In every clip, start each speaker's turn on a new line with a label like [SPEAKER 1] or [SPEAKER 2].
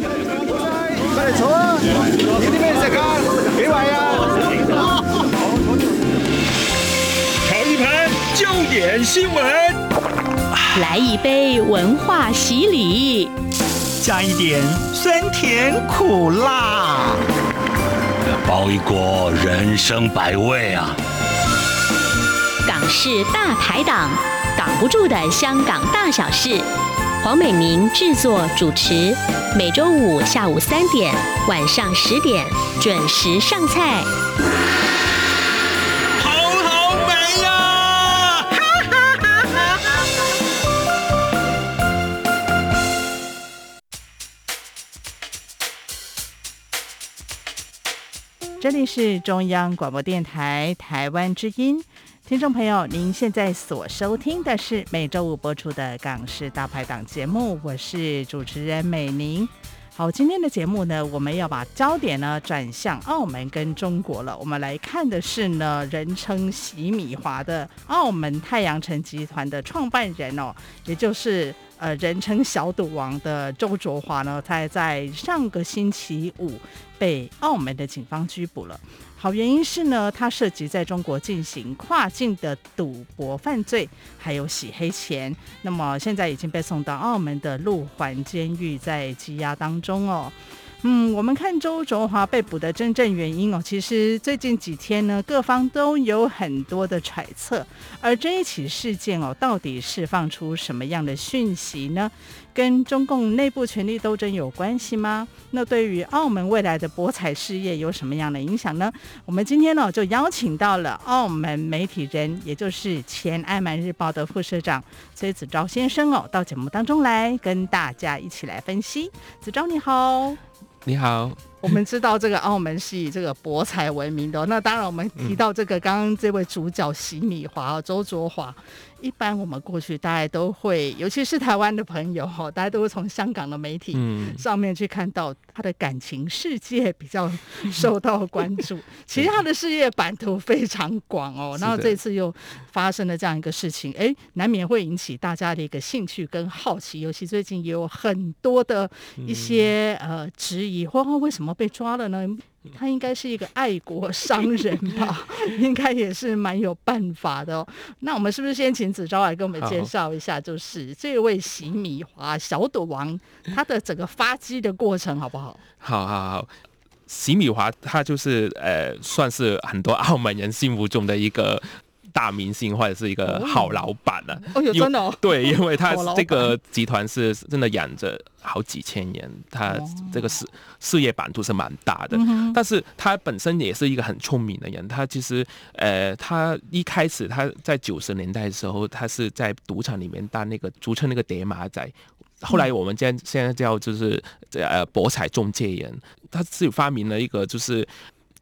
[SPEAKER 1] 快来坐啊！有啲咩食啊？几位啊？
[SPEAKER 2] 尝一盘焦点新闻，
[SPEAKER 3] 来一杯文化洗礼，
[SPEAKER 4] 加一点酸甜苦辣，
[SPEAKER 5] 包一锅人生百味啊！
[SPEAKER 3] 港式大排档，挡不住的香港大小事。黄美明制作主持，每周五下午三点、晚上十点准时上菜。
[SPEAKER 4] 好好美呀！
[SPEAKER 6] 这里是中央广播电台台湾之音。听众朋友，您现在所收听的是每周五播出的《港式大排档》节目，我是主持人美玲。好，今天的节目呢，我们要把焦点呢转向澳门跟中国了。我们来看的是呢，人称“洗米华”的澳门太阳城集团的创办人哦，也就是呃人称“小赌王”的周卓华呢，他在上个星期五被澳门的警方拘捕了。好，原因是呢，它涉及在中国进行跨境的赌博犯罪，还有洗黑钱。那么现在已经被送到澳门的陆环监狱，在羁押当中哦。嗯，我们看周卓华被捕的真正原因哦，其实最近几天呢，各方都有很多的揣测。而这一起事件哦，到底释放出什么样的讯息呢？跟中共内部权力斗争有关系吗？那对于澳门未来的博彩事业有什么样的影响呢？我们今天呢，就邀请到了澳门媒体人，也就是前《爱满日报》的副社长崔子昭先生哦，到节目当中来跟大家一起来分析。子昭你好。
[SPEAKER 7] 你好，
[SPEAKER 6] 我们知道这个澳门是以这个博彩闻名的哦。那当然，我们提到这个刚刚这位主角洗米华周卓华。一般我们过去大家都会，尤其是台湾的朋友哈，大家都会从香港的媒体上面去看到他的感情世界比较受到关注。其实他的事业版图非常广哦，然后这次又发生了这样一个事情，哎，难免会引起大家的一个兴趣跟好奇。尤其最近也有很多的一些呃质疑，或为什么被抓了呢？他应该是一个爱国商人吧，应该也是蛮有办法的哦。那我们是不是先请子昭来跟我们介绍一下，就是这位洗米华小赌王他的整个发迹的过程，好不好？
[SPEAKER 7] 好好好，洗米华他就是呃，算是很多澳门人心目中的一个。大明星或者是一个好老板呢、啊？
[SPEAKER 6] 哦，有真的哦。
[SPEAKER 7] 对，因为他这个集团是真的养着好几千人，他这个事事业版图是蛮大的。但是他本身也是一个很聪明的人。他其实呃，他一开始他在九十年代的时候，他是在赌场里面当那个俗称那个叠马仔。后来我们现现在叫就是呃博彩中介人，他自己发明了一个就是。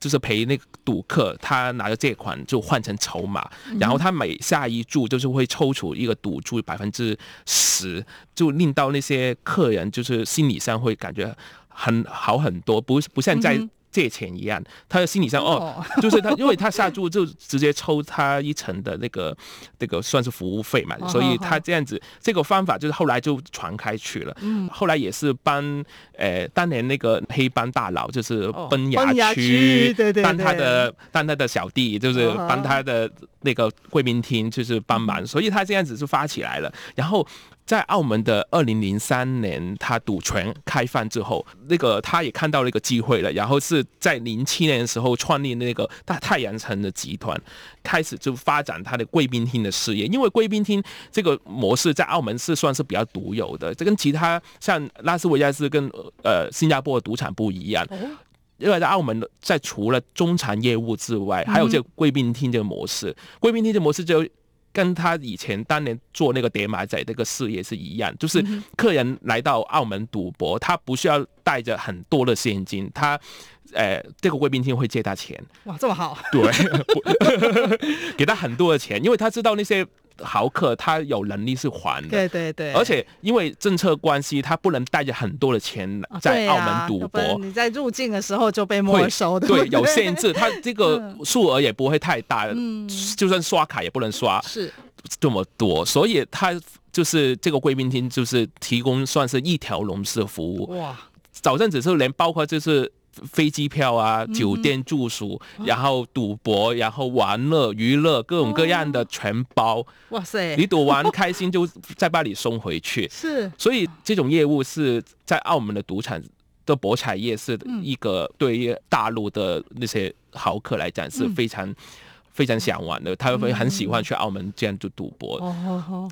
[SPEAKER 7] 就是陪那个赌客，他拿着借款就换成筹码，然后他每下一注就是会抽出一个赌注百分之十，就令到那些客人就是心理上会感觉很好很多，不不像在。借钱一样，他的心理上哦，就是他，因为他下注就直接抽他一层的那个 那个算是服务费嘛，所以他这样子这个方法就是后来就传开去了。嗯，后来也是帮呃当年那个黑帮大佬就是崩牙区，对对，当他的当他的小弟就是帮他的那个贵宾厅就是帮忙，所以他这样子就发起来了，然后。在澳门的二零零三年，他赌权开放之后，那个他也看到了一个机会了，然后是在零七年的时候创立那个大太阳城的集团，开始就发展他的贵宾厅的事业。因为贵宾厅这个模式在澳门是算是比较独有的，这跟其他像拉斯维加斯跟呃新加坡的赌场不一样，因为在澳门在除了中产业务之外，还有这个贵宾厅这个模式，贵宾厅这个模式就。跟他以前当年做那个叠马仔那个事业是一样，就是客人来到澳门赌博，他不需要带着很多的现金，他，呃，这个贵宾厅会借他钱。
[SPEAKER 6] 哇，这么好？
[SPEAKER 7] 对，给他很多的钱，因为他知道那些。豪客他有能力是还的，
[SPEAKER 6] 对对对，
[SPEAKER 7] 而且因为政策关系，他不能带着很多的钱在澳门赌博。
[SPEAKER 6] 啊、你在入境的时候就被没收的，
[SPEAKER 7] 对，有限制，他这个数额也不会太大，
[SPEAKER 6] 嗯，
[SPEAKER 7] 就算刷卡也不能刷，
[SPEAKER 6] 是
[SPEAKER 7] 这么多，所以他就是这个贵宾厅就是提供算是一条龙式服务。哇。早阵子是连包括就是。飞机票啊，酒店住宿，嗯、然后赌博，然后玩乐、娱乐，各种各样的全包。
[SPEAKER 6] 哇塞！
[SPEAKER 7] 你赌完开心就再把你送回去。
[SPEAKER 6] 是，
[SPEAKER 7] 所以这种业务是在澳门的赌场的博彩业是一个对于大陆的那些豪客来讲是非常、嗯、非常想玩的，他会很喜欢去澳门这样做赌博。
[SPEAKER 6] 哦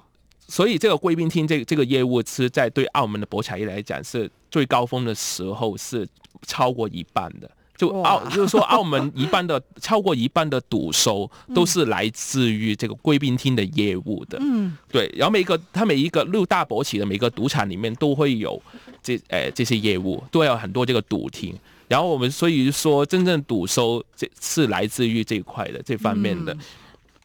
[SPEAKER 7] 所以这个贵宾厅这这个业务是在对澳门的博彩业来讲是最高峰的时候是超过一半的，就澳就是说澳门一半的超过一半的赌收都是来自于这个贵宾厅的业务的。嗯，对。然后每一个他每一个六大博企的每个赌场里面都会有这呃这些业务，都有很多这个赌厅。然后我们所以说真正赌收这是来自于这一块的这方面的。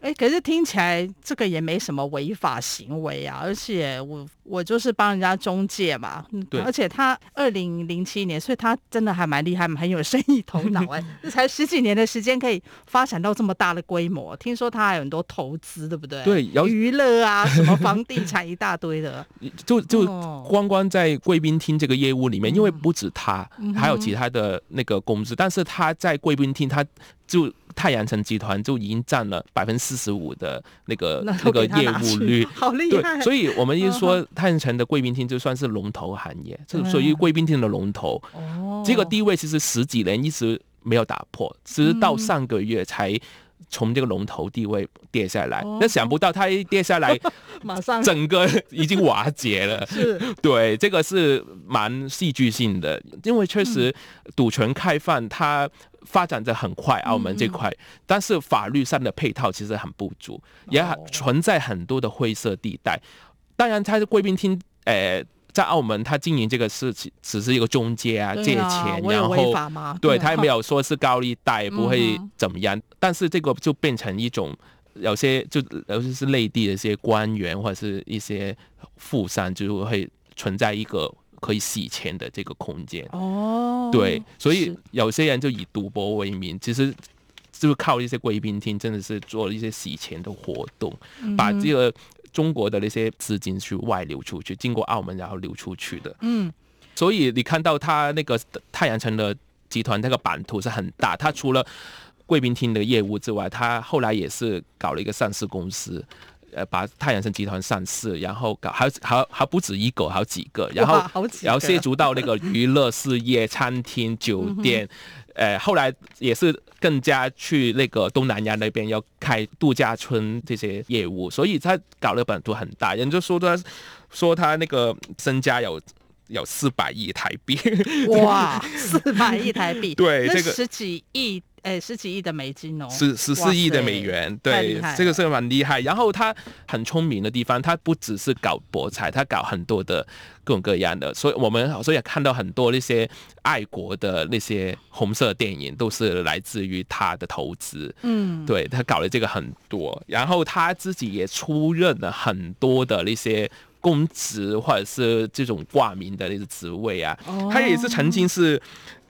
[SPEAKER 6] 哎，可是听起来这个也没什么违法行为啊，而且我我就是帮人家中介嘛，对，而且他二零零七年，所以他真的还蛮厉害，很有生意头脑哎，这才十几年的时间可以发展到这么大的规模，听说他还有很多投资，对不对？
[SPEAKER 7] 对，有
[SPEAKER 6] 娱乐啊，什么房地产一大堆的，
[SPEAKER 7] 就就光光在贵宾厅这个业务里面，因为不止他，还有其他的那个公司，但是他在贵宾厅他。就太阳城集团就已经占了百分之四十五的那个那，那个业务率，
[SPEAKER 6] 好厉害！
[SPEAKER 7] 对，所以我们一说太阳城的贵宾厅就算是龙头行业，就属于贵宾厅的龙头。哦，这个地位其实十几年一直没有打破，直到上个月才从这个龙头地位跌下来。那想不到它一跌下来，马上整个已经瓦解了。是，对，这个是蛮戏剧性的，因为确实赌权开放它。发展的很快，澳门这块，但是法律上的配套其实很不足，也存在很多的灰色地带。当然，他是贵宾厅，呃，在澳门他经营这个事情只是一个中介啊，借钱，然后对他也没有说是高利贷，不会怎么样。但是这个就变成一种，有些就尤其是内地的一些官员或者是一些富商，就会存在一个。可以洗钱的这个空间哦，对，所以有些人就以赌博为名，其实就是靠一些贵宾厅，真的是做了一些洗钱的活动，把这个中国的那些资金去外流出去，经过澳门然后流出去的。嗯，所以你看到他那个太阳城的集团那个版图是很大，他除了贵宾厅的业务之外，他后来也是搞了一个上市公司。呃，把太阳神集团上市，然后搞还还还不止一个，好几个，然后然后涉足到那个娱乐事业、餐厅、酒店，呃，后来也是更加去那个东南亚那边要开度假村这些业务，所以他搞了版图很大，人就说他说他那个身家有有四百亿台币，
[SPEAKER 6] 哇，四百亿台币，
[SPEAKER 7] 对，这个
[SPEAKER 6] 十几亿。哎，十几亿的美金哦，
[SPEAKER 7] 十十四亿的美元，对，这个是蛮厉害。然后他很聪明的地方，他不只是搞博彩，他搞很多的各种各样的。所以我们所以看到很多那些爱国的那些红色电影，都是来自于他的投资。嗯，对，他搞了这个很多，然后他自己也出任了很多的那些公职或者是这种挂名的那个职位啊。他也是曾经是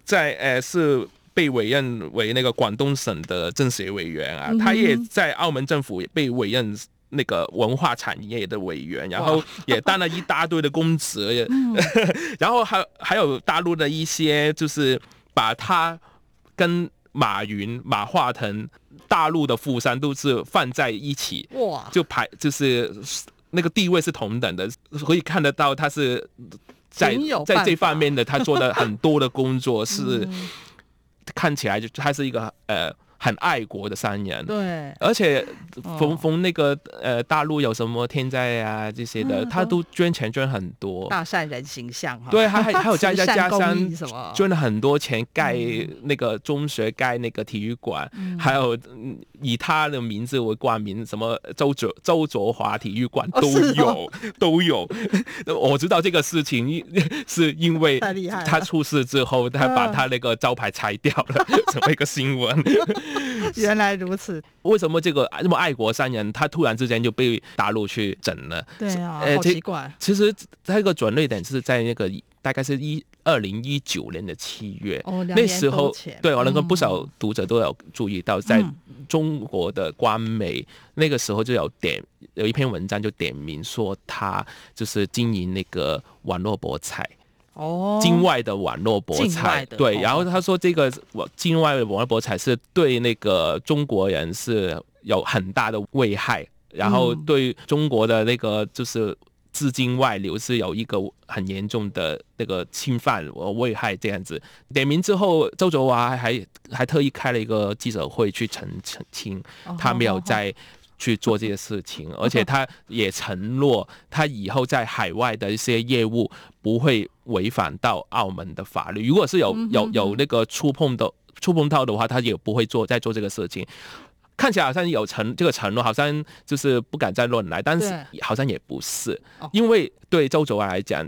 [SPEAKER 7] 在呃是。被委任为那个广东省的政协委员啊，他也在澳门政府也被委任那个文化产业的委员，然后也当了一大堆的公职，然后还还有大陆的一些就是把他跟马云、马化腾、大陆的富商都是放在一起，哇，就排就是那个地位是同等的，可以看得到他是在在这方面的他做的很多的工作 是。看起来就它是一个呃很爱国的商人，
[SPEAKER 6] 对，
[SPEAKER 7] 而且逢逢那个呃大陆有什么天灾啊这些的，他都捐钱捐很多，
[SPEAKER 6] 大善人形象哈。
[SPEAKER 7] 对，还还还有家家家乡捐了很多钱盖那个中学，盖那个体育馆，还有以他的名字为冠名，什么周卓周卓华体育馆都有都有。我知道这个事情 是因为他出事之后，他把他那个招牌拆掉了，成为一个新闻。
[SPEAKER 6] 原来如此，
[SPEAKER 7] 为什么这个这么爱国商人，他突然之间就被大陆去整了？
[SPEAKER 6] 对啊，好奇怪。
[SPEAKER 7] 其实他一个转捩点是在那个大概是一二零一九年的七月，
[SPEAKER 6] 哦，
[SPEAKER 7] 那时候对我能够不少读者都有注意到，在中国的官媒、嗯、那个时候就有点有一篇文章就点名说他就是经营那个网络博彩。
[SPEAKER 6] 哦，
[SPEAKER 7] 境外的网络博彩对，
[SPEAKER 6] 哦
[SPEAKER 7] 然后他说这个我境外的网络博彩是对那个中国人是有很大的危害，然后对中国的那个就是资金外流是有一个很严重的那个侵犯和危害这样子。点名之后，周卓华还还特意开了一个记者会去澄澄清，他没有在。去做这些事情，而且他也承诺，他以后在海外的一些业务不会违反到澳门的法律。如果是有有有那个触碰的触碰到的话，他也不会做再做这个事情。看起来好像有承这个承诺，好像就是不敢再乱来，但是好像也不是，因为对周卓来讲，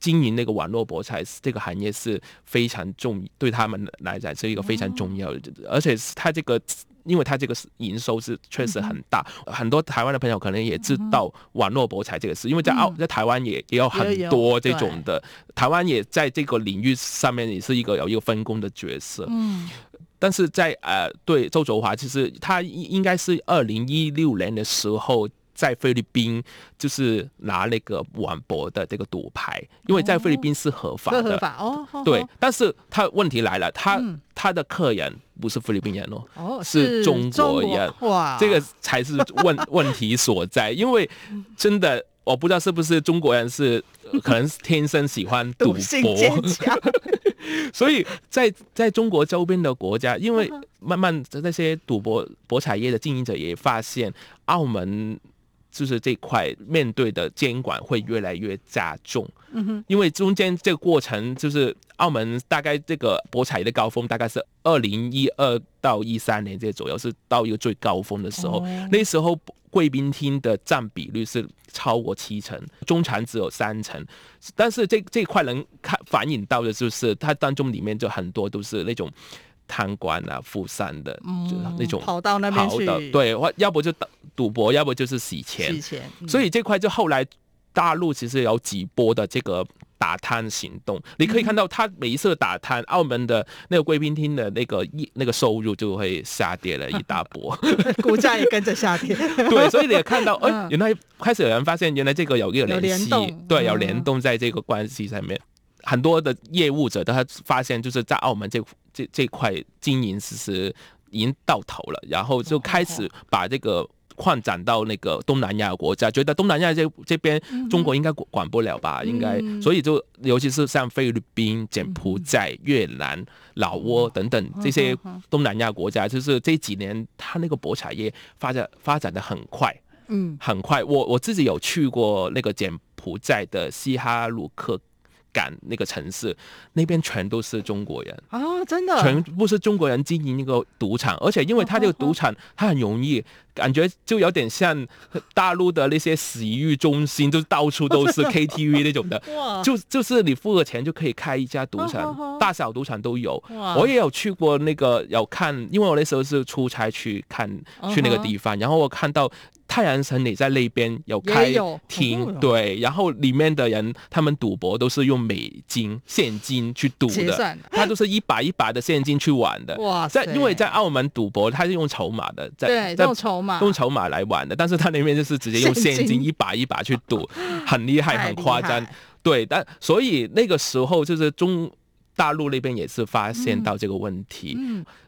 [SPEAKER 7] 经营那个网络博彩这个行业是非常重，对他们来讲是一个非常重要的，而且是他这个。因为他这个营收是确实很大，很多台湾的朋友可能也知道网络博彩这个事，因为在澳在台湾也也有很多这种的，台湾也在这个领域上面也是一个有一个分工的角色。嗯，但是在呃，对周卓华，其实他应应该是二零一六年的时候。在菲律宾就是拿那个网博的这个赌牌，因为在菲律宾是合法的，
[SPEAKER 6] 合法哦。
[SPEAKER 7] 对，但是他问题来了，他他的客人不是菲律宾人哦，是中国人。哇，这个才是问问题所在。因为真的，我不知道是不是中国人是可能天生喜欢赌博，所以在在中国周边的国家，因为慢慢的那些赌博博彩业的经营者也发现澳门。就是这块面对的监管会越来越加重，嗯哼，因为中间这个过程就是澳门大概这个博彩的高峰大概是二零一二到一三年这左右，是到一个最高峰的时候，那时候贵宾厅的占比率是超过七成，中产只有三成，但是这这块能看反映到的就是它当中里面就很多都是那种。贪官啊，富商的，就那种
[SPEAKER 6] 跑到那边去，
[SPEAKER 7] 对，或要不就赌赌博，要不就是洗钱。洗钱，所以这块就后来大陆其实有几波的这个打贪行动。你可以看到，他每一次打贪，澳门的那个贵宾厅的那个一那个收入就会下跌了一大波，
[SPEAKER 6] 股价也跟着下跌。
[SPEAKER 7] 对，所以你也看到，哎，原来开始有人发现，原来这个有一个联系，对，有联动在这个关系上面。很多的业务者他发现，就是在澳门这这这块经营其实已经到头了，然后就开始把这个扩展到那个东南亚国家，觉得东南亚这这边中国应该管不了吧，应该，所以就尤其是像菲律宾、柬埔寨、越南、老挝等等这些东南亚国家，就是这几年他那个博彩业发展发展的很快，嗯，很快。我我自己有去过那个柬埔寨的西哈努克。赶那个城市，那边全都是中国人
[SPEAKER 6] 啊！真的，
[SPEAKER 7] 全部是中国人经营那个赌场，而且因为他这个赌场，他很容易，感觉就有点像大陆的那些洗浴中心，就到处都是 KTV 那种的。就就是你付了钱就可以开一家赌场，大小赌场都有。我也有去过那个，有看，因为我那时候是出差去看去那个地方，然后我看到。太阳城你在那边有开厅，对，然后里面的人他们赌博都是用美金现金去赌的，他都是一把一把的现金去玩的。哇，在因为在澳门赌博他是用筹码的，在
[SPEAKER 6] 在筹码
[SPEAKER 7] 用筹码来玩的，但是他那边就是直接用现金一把一把去赌，很厉害，很夸张。对，但所以那个时候就是中大陆那边也是发现到这个问题，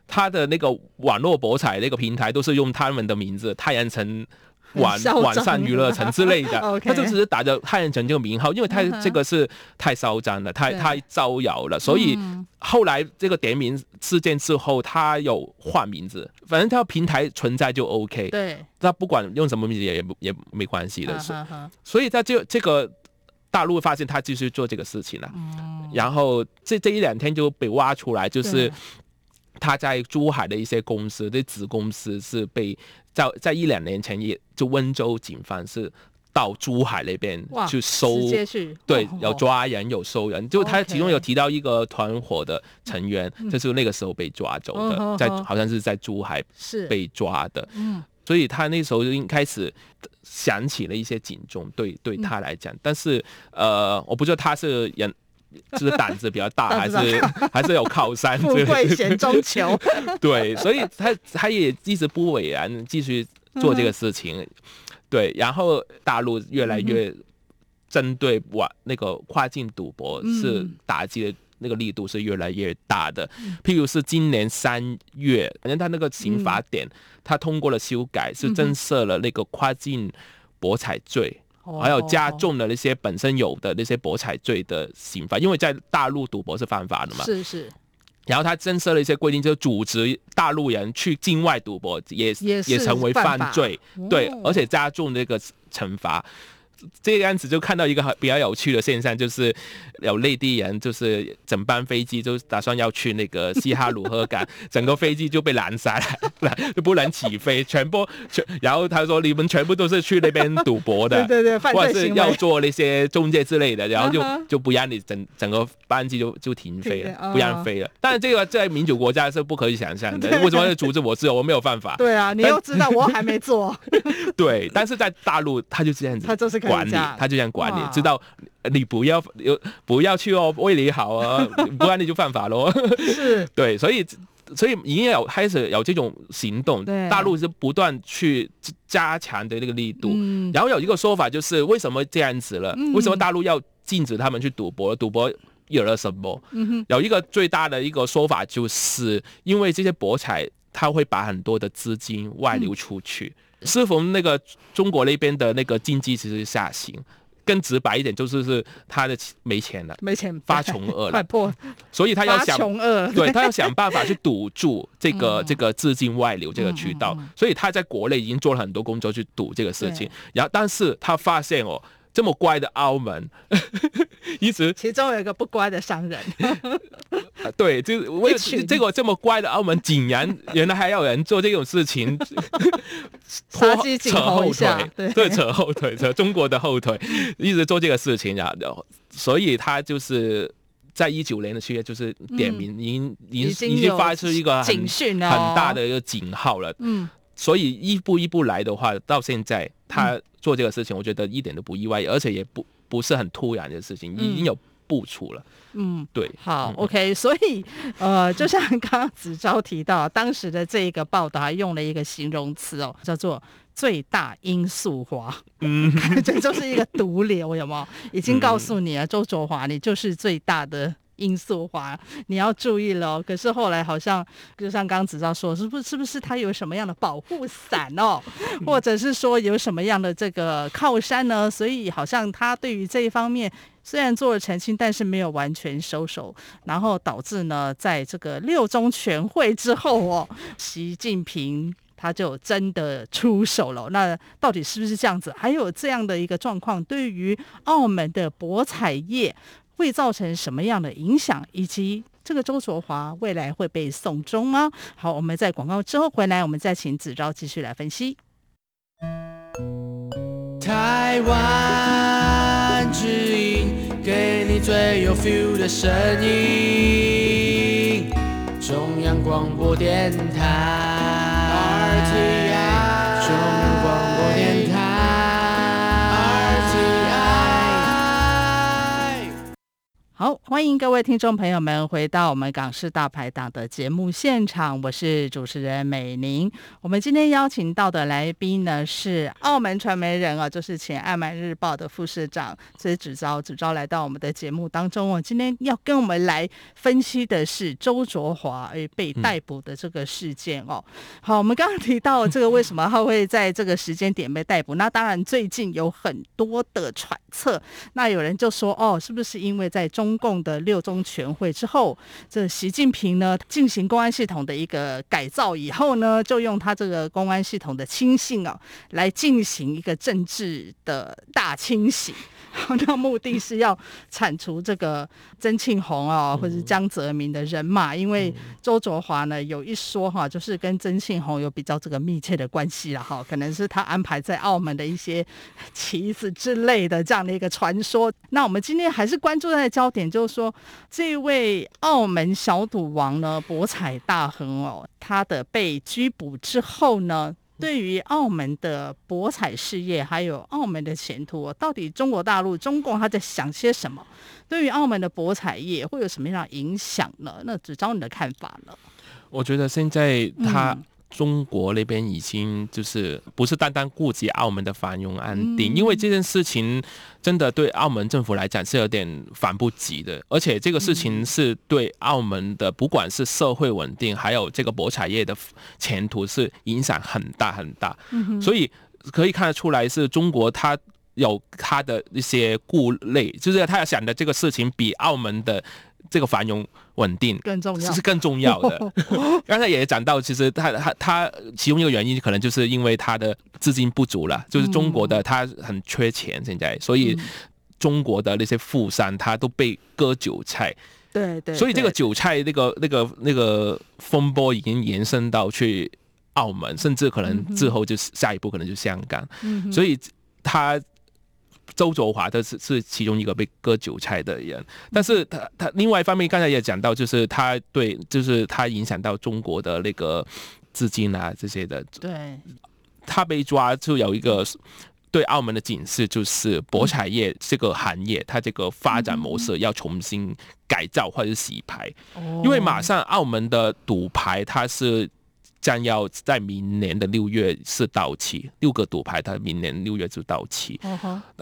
[SPEAKER 7] 他的那个网络博彩那个平台都是用他们的名字太阳城。晚 晚上娱乐城之类的，他就只是打着太阳城这个名号，因为他这个是太嚣张了，太太招摇了，所以后来这个点名事件之后，他有换名字，反正他平台存在就 OK，对，他不管用什么名字也也没关系的，是所以他就这个大陆发现他继续做这个事情了，然后这这一两天就被挖出来，就是他在珠海的一些公司的子公司是被。在在一两年前，也就温州警方是到珠海那边去收，对，有抓人有收人，就他其中有提到一个团伙的成员，就是那个时候被抓走的，在好像是在珠海是。被抓的，所以他那时候就开始响起了一些警钟，对对他来讲，但是呃，我不知道他是人。就是胆子比较大，还是还是有靠山？
[SPEAKER 6] 富贵险中求。
[SPEAKER 7] 对，所以他他也一直不委然，继续做这个事情。对，然后大陆越来越针对玩那个跨境赌博是打击的那个力度是越来越大的。譬如是今年三月，反正他那个刑法典他通过了修改，是增设了那个跨境博彩罪，还有加重了那些本身有的那些博彩罪的刑罚，因为在大陆赌博是犯法的嘛。
[SPEAKER 6] 是是。
[SPEAKER 7] 然后他增设了一些规定，就是组织大陆人去境外赌博也也也成为犯罪，对，而且加重这个惩罚。这个样子就看到一个很比较有趣的现象，就是有内地人，就是整班飞机就打算要去那个西哈努克港，整个飞机就被拦下来，就不能起飞，全部 全。然后他说你们全部都是去那边赌博的，
[SPEAKER 6] 对对对，
[SPEAKER 7] 或者是要做那些中介之类的，然后就就不让你整整个班机就就停飞了，不让飞了。但是这个在民主国家是不可以想象的，为什么要阻止我？自由我没有办法。
[SPEAKER 6] 对啊，你又知道我还没做。
[SPEAKER 7] 对，但是在大陆他就这样子，
[SPEAKER 6] 他就是
[SPEAKER 7] 管理，他就这样管理，知道你不要有不要去哦，为你好啊，不然你就犯法喽。
[SPEAKER 6] 是，
[SPEAKER 7] 对，所以所以已经有开始有这种行动，大陆是不断去加强的那个力度。嗯、然后有一个说法就是，为什么这样子了？为什么大陆要禁止他们去赌博？赌博有了什么？嗯、有一个最大的一个说法，就是因为这些博彩，他会把很多的资金外流出去。嗯适逢那个中国那边的那个经济其实下行，更直白一点就是是他的没钱了，
[SPEAKER 6] 没钱
[SPEAKER 7] 发穷饿了，
[SPEAKER 6] 快破，
[SPEAKER 7] 所以他要想
[SPEAKER 6] 穷饿，
[SPEAKER 7] 对他要想办法去堵住这个 这个资金外流这个渠道，所以他在国内已经做了很多工作去堵这个事情，然后但是他发现哦。这么乖的澳门，一直
[SPEAKER 6] 其中有一个不乖的商人，
[SPEAKER 7] 对，就是为这个这么乖的澳门，竟然原来还有人做这种事情，
[SPEAKER 6] 杀鸡儆猴一下，
[SPEAKER 7] 对，对，扯后腿，扯中国的后腿，一直做这个事情，然后，所以他就是在一九年的七月，就是点名，已经已经已经发出一个
[SPEAKER 6] 警讯
[SPEAKER 7] 很大的一个警号了，嗯，所以一步一步来的话，到现在他。做这个事情，我觉得一点都不意外，而且也不不是很突然的事情，已经有部署了。嗯，对。
[SPEAKER 6] 好，OK。所以，呃，就像刚刚子昭提到，当时的这一个报道还用了一个形容词哦，叫做“最大罂粟花”。嗯，这就是一个毒瘤，有没有？已经告诉你了，周卓华，你就是最大的。罂粟花，你要注意了。可是后来好像，就像刚刚子昭说，是不是是不是他有什么样的保护伞哦，或者是说有什么样的这个靠山呢？所以好像他对于这一方面虽然做了澄清，但是没有完全收手，然后导致呢，在这个六中全会之后哦，习近平他就真的出手了。那到底是不是这样子？还有这样的一个状况，对于澳门的博彩业。会造成什么样的影响，以及这个周卓华未来会被送终吗？好，我们在广告之后回来，我们再请子昭继续来分析。台湾之音，给你最有 feel 的声音，中央广播电台。好，欢迎各位听众朋友们回到我们港式大排档的节目现场，我是主持人美玲。我们今天邀请到的来宾呢是澳门传媒人啊，就是前《爱买日报》的副社长，所以子昭子昭来到我们的节目当中哦。今天要跟我们来分析的是周卓华诶被逮捕的这个事件哦。好，我们刚刚提到这个为什么他会在这个时间点被逮捕？那当然最近有很多的揣测，那有人就说哦，是不是因为在中中共的六中全会之后，这习近平呢进行公安系统的一个改造以后呢，就用他这个公安系统的亲信啊，来进行一个政治的大清洗。那目的是要铲除这个曾庆红啊，或者是江泽民的人马，因为周卓华呢有一说哈，就是跟曾庆红有比较这个密切的关系了哈，可能是他安排在澳门的一些棋子之类的这样的一个传说。那我们今天还是关注在焦点，就是说这位澳门小赌王呢，博彩大亨哦，他的被拘捕之后呢，对于澳门的博彩事业，还有澳门的前途，到底中国大陆中共他在想些什么？对于澳门的博彩业会有什么样的影响呢？那只招你的看法了？
[SPEAKER 7] 我觉得现在他中国那边已经就是不是单单顾及澳门的繁荣安定，因为这件事情真的对澳门政府来讲是有点反不及的，而且这个事情是对澳门的不管是社会稳定，还有这个博彩业的前途是影响很大很大，所以可以看得出来是中国它有它的一些顾虑，就是他要想的这个事情比澳门的。这个繁荣稳定
[SPEAKER 6] 更重要，
[SPEAKER 7] 是更重要的。刚才也讲到，其实他他他其中一个原因，可能就是因为他的资金不足了，就是中国的他很缺钱，现在，所以中国的那些富商他都被割韭菜。
[SPEAKER 6] 对对。
[SPEAKER 7] 所以这个韭菜那个那个那个风波已经延伸到去澳门，甚至可能之后就是下一步可能就香港。所以他。周卓华他是是其中一个被割韭菜的人，但是他他另外一方面刚才也讲到，就是他对，就是他影响到中国的那个资金啊这些的。
[SPEAKER 6] 对，
[SPEAKER 7] 他被抓就有一个对澳门的警示，就是博彩业这个行业，它这个发展模式要重新改造或者洗牌，因为马上澳门的赌牌它是。将要在明年的六月是到期，六个赌牌，它明年六月就到期。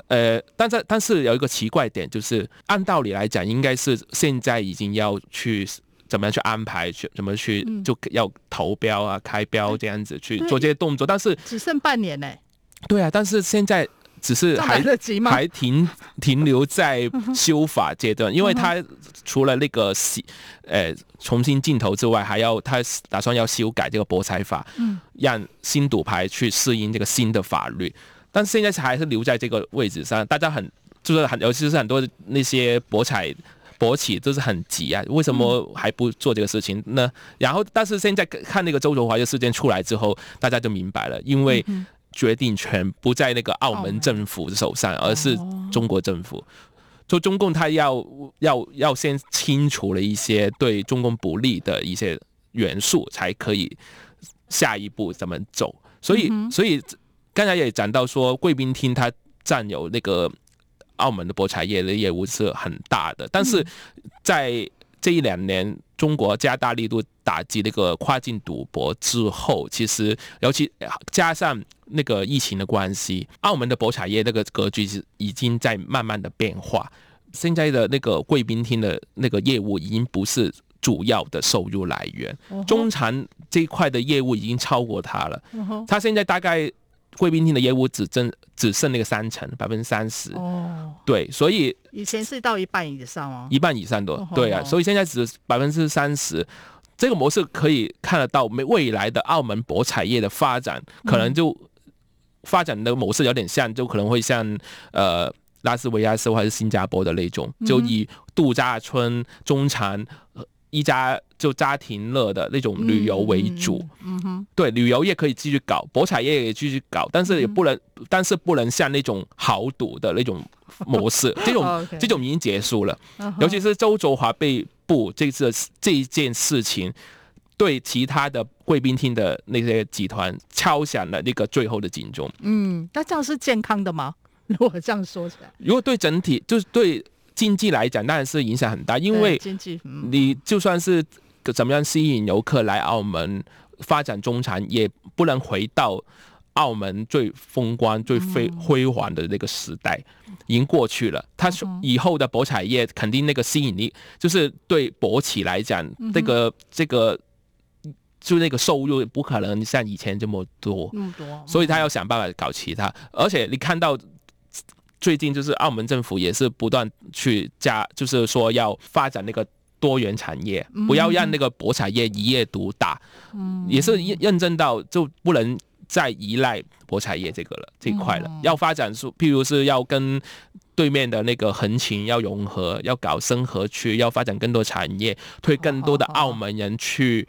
[SPEAKER 7] 呃，但是但是有一个奇怪点，就是按道理来讲，应该是现在已经要去怎么样去安排，去怎么去就要投标啊、开标这样子去做这些动作，但是
[SPEAKER 6] 只剩半年呢。
[SPEAKER 7] 对啊，但是现在。只是还还停停留在修法阶段，因为他除了那个洗呃重新镜头之外，还要他打算要修改这个博彩法，让新赌牌去适应这个新的法律。但现在还是留在这个位置上，大家很就是很尤其是很多那些博彩博企都是很急啊，为什么还不做这个事情呢？然后但是现在看那个周卓华的事件出来之后，大家就明白了，因为。决定权不在那个澳门政府的手上，而是中国政府。就中共，他要要要先清除了一些对中共不利的一些元素，才可以下一步怎么走。所以，所以刚才也讲到说，贵宾厅它占有那个澳门的博彩业的业务是很大的，但是在这一两年，中国加大力度打击那个跨境赌博之后，其实尤其加上那个疫情的关系，澳门的博彩业那个格局是已经在慢慢的变化。现在的那个贵宾厅的那个业务已经不是主要的收入来源，中产这一块的业务已经超过它了。它现在大概。贵宾厅的业务只剩只剩那个三成，百分之三十。哦，对，所以
[SPEAKER 6] 以前是到一半以上哦，
[SPEAKER 7] 一半以上多，对啊，所以现在只百分之三十。这个模式可以看得到，未来的澳门博彩业的发展，可能就发展的模式有点像，就可能会像呃拉斯维加斯或者是新加坡的那种，就以度假村、中产。一家就家庭乐的那种旅游为主，嗯哼，对，旅游业可以继续搞，博彩业也继续搞，但是也不能，但是不能像那种豪赌的那种模式，这种这种已经结束了。尤其是周卓华被捕这次这一件事情，对其他的贵宾厅的那些集团敲响了那个最后的警钟。嗯，
[SPEAKER 6] 那这样是健康的吗？如果这样说起来，
[SPEAKER 7] 如果对整体就是对。经济来讲，当然是影响很大，因为你就算是怎么样吸引游客来澳门发展中产，也不能回到澳门最风光、最辉辉煌的那个时代，已经过去了。他以后的博彩业肯定那个吸引力，就是对博企来讲，这个这个就那个收入不可能像以前这么多，所以他要想办法搞其他，而且你看到。最近就是澳门政府也是不断去加，就是说要发展那个多元产业，不要让那个博彩业一业独大，嗯。也是认证到就不能再依赖博彩业这个了这一块了，要发展出，譬如是要跟对面的那个横琴要融合，要搞生活区，要发展更多产业，推更多的澳门人去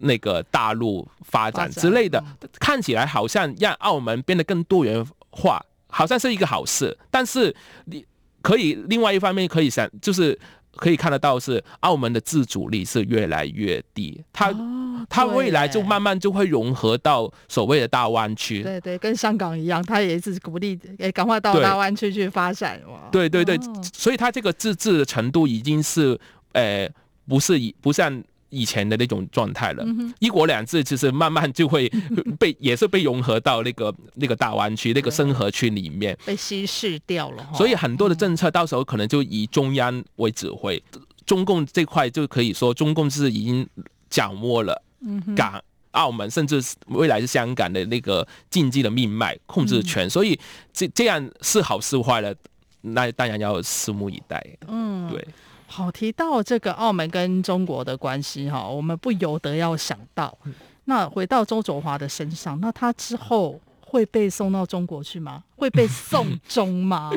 [SPEAKER 7] 那个大陆发展之类的，看起来好像让澳门变得更多元化。好像是一个好事，但是你可以另外一方面可以想，就是可以看得到是澳门的自主力是越来越低，它它未来就慢慢就会融合到所谓的大湾区。
[SPEAKER 6] 对对，跟香港一样，它也是鼓励诶，赶快到大湾区去发展。哇，
[SPEAKER 7] 对对对，所以它这个自治的程度已经是呃不是以不像。以前的那种状态了。一国两制其实慢慢就会 被也是被融合到那个那个大湾区那个深合区里面，
[SPEAKER 6] 被稀释掉了。
[SPEAKER 7] 所以很多的政策到时候可能就以中央为指挥，中共这块就可以说中共是已经掌握了港、澳门，甚至未来是香港的那个经济的命脉控制权。所以这这样是好是坏了，那当然要拭目以待。嗯，对。
[SPEAKER 6] 好，提到这个澳门跟中国的关系哈，我们不由得要想到，那回到周卓华的身上，那他之后会被送到中国去吗？会被送 终吗？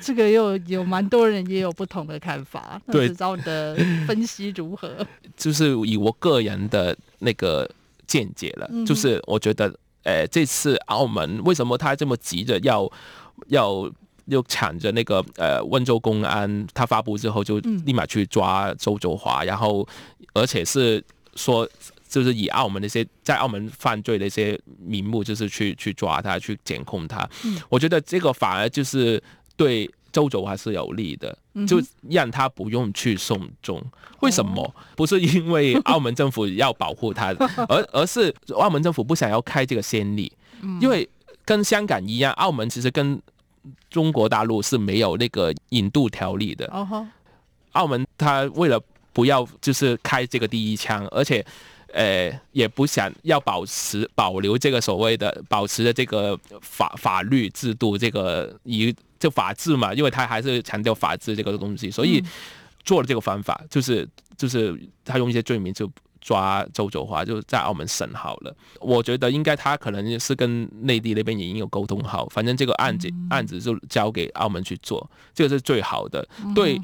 [SPEAKER 6] 这个又有蛮多人也有不同的看法。对，知道你的分析如何？
[SPEAKER 7] 就是以我个人的那个见解了，就是我觉得，呃，这次澳门为什么他这么急着要要？又抢着那个呃温州公安，他发布之后就立马去抓周卓华，然后而且是说就是以澳门那些在澳门犯罪的一些名目，就是去去抓他，去监控他。我觉得这个反而就是对周卓华是有利的，就让他不用去送终。为什么？不是因为澳门政府要保护他，而而是澳门政府不想要开这个先例，因为跟香港一样，澳门其实跟中国大陆是没有那个引渡条例的。澳门他为了不要就是开这个第一枪，而且呃也不想要保持保留这个所谓的保持的这个法法律制度，这个以就法治嘛，因为他还是强调法治这个东西，所以做了这个方法，就是就是他用一些罪名就。抓周卓华就在澳门审好了，我觉得应该他可能是跟内地那边已经有沟通好，反正这个案子案子就交给澳门去做，这个是最好的。对，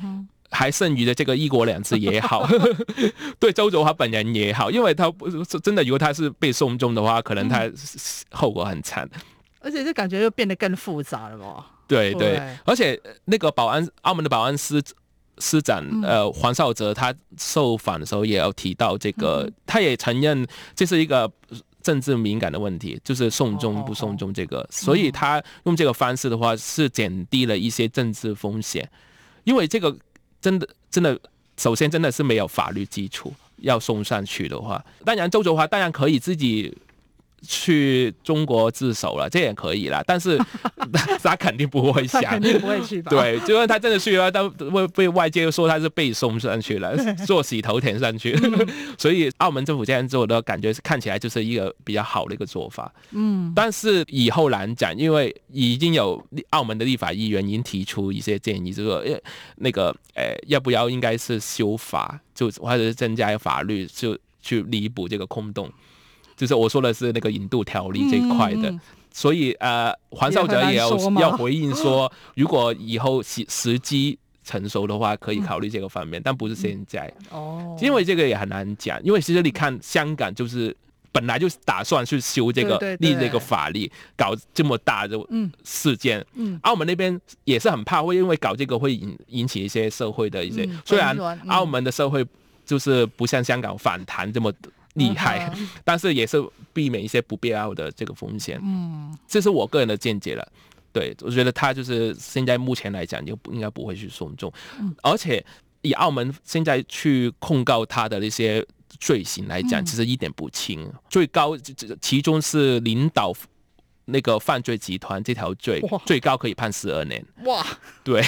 [SPEAKER 7] 还剩余的这个一国两制也好，对周卓华本人也好，因为他不是真的，如果他是被送终的话，可能他后果很惨。
[SPEAKER 6] 而且这感觉又变得更复杂了嘛。
[SPEAKER 7] 对对，而且那个保安，澳门的保安司。司长呃黄少哲他受访的时候也有提到这个，他也承认这是一个政治敏感的问题，就是送终不送终这个，所以他用这个方式的话是减低了一些政治风险，因为这个真的真的首先真的是没有法律基础要送上去的话，当然周卓华当然可以自己。去中国自首了，这也可以啦，但是 他肯定不会想，
[SPEAKER 6] 肯定不会去吧？
[SPEAKER 7] 对，就算他真的去了，他会被外界说他是被送上去了，做洗头填上去。嗯、所以澳门政府这样做的感觉是看起来就是一个比较好的一个做法。嗯，但是以后难讲，因为已经有澳门的立法议员已经提出一些建议，就说那个呃，要不要应该是修法，就或者是增加法律，就去弥补这个空洞。就是我说的是那个引渡条例这一块的，嗯、所以呃，黄少哲也要要回应说，如果以后时时机成熟的话，可以考虑这个方面，嗯、但不是现在。哦，因为这个也很难讲，因为其实你看香港就是本来就是打算去修这个立这个法律，搞这么大的事件。嗯，嗯澳门那边也是很怕会因为搞这个会引引起一些社会的一些，嗯、虽然澳门的社会就是不像香港反弹这么。厉害，但是也是避免一些不必要的这个风险。嗯，这是我个人的见解了。对，我觉得他就是现在目前来讲，就不应该不会去送终。而且以澳门现在去控告他的那些罪行来讲，其实一点不轻，最高其中是领导那个犯罪集团这条罪，最高可以判十二年。哇，对，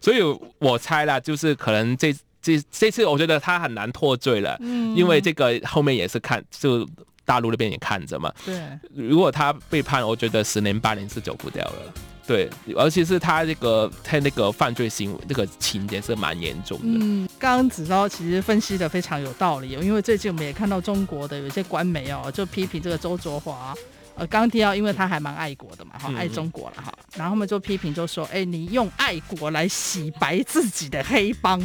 [SPEAKER 7] 所以我猜啦，就是可能这。这这次我觉得他很难脱罪了，嗯，因为这个后面也是看，就大陆那边也看着嘛。对，如果他被判，我觉得十年八年是走不掉了。对，而且是他这个他那个犯罪行为那个情节是蛮严重的。嗯，
[SPEAKER 6] 刚刚子昭其实分析的非常有道理，因为最近我们也看到中国的有一些官媒哦，就批评这个周卓华。呃，刚刚提到，因为他还蛮爱国的嘛，哈，爱中国了哈，然后他们就批评，就说，哎，你用爱国来洗白自己的黑帮，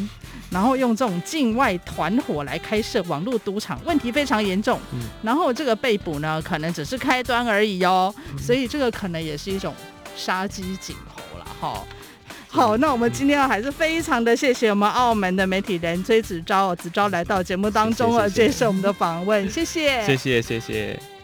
[SPEAKER 6] 然后用这种境外团伙来开设网络赌场，问题非常严重。然后这个被捕呢，可能只是开端而已哦，所以这个可能也是一种杀鸡儆猴了，哈。好，那我们今天还是非常的谢谢我们澳门的媒体人崔子昭，子昭来到节目当中啊，接受我们的访问，谢谢，
[SPEAKER 7] 谢谢，谢谢。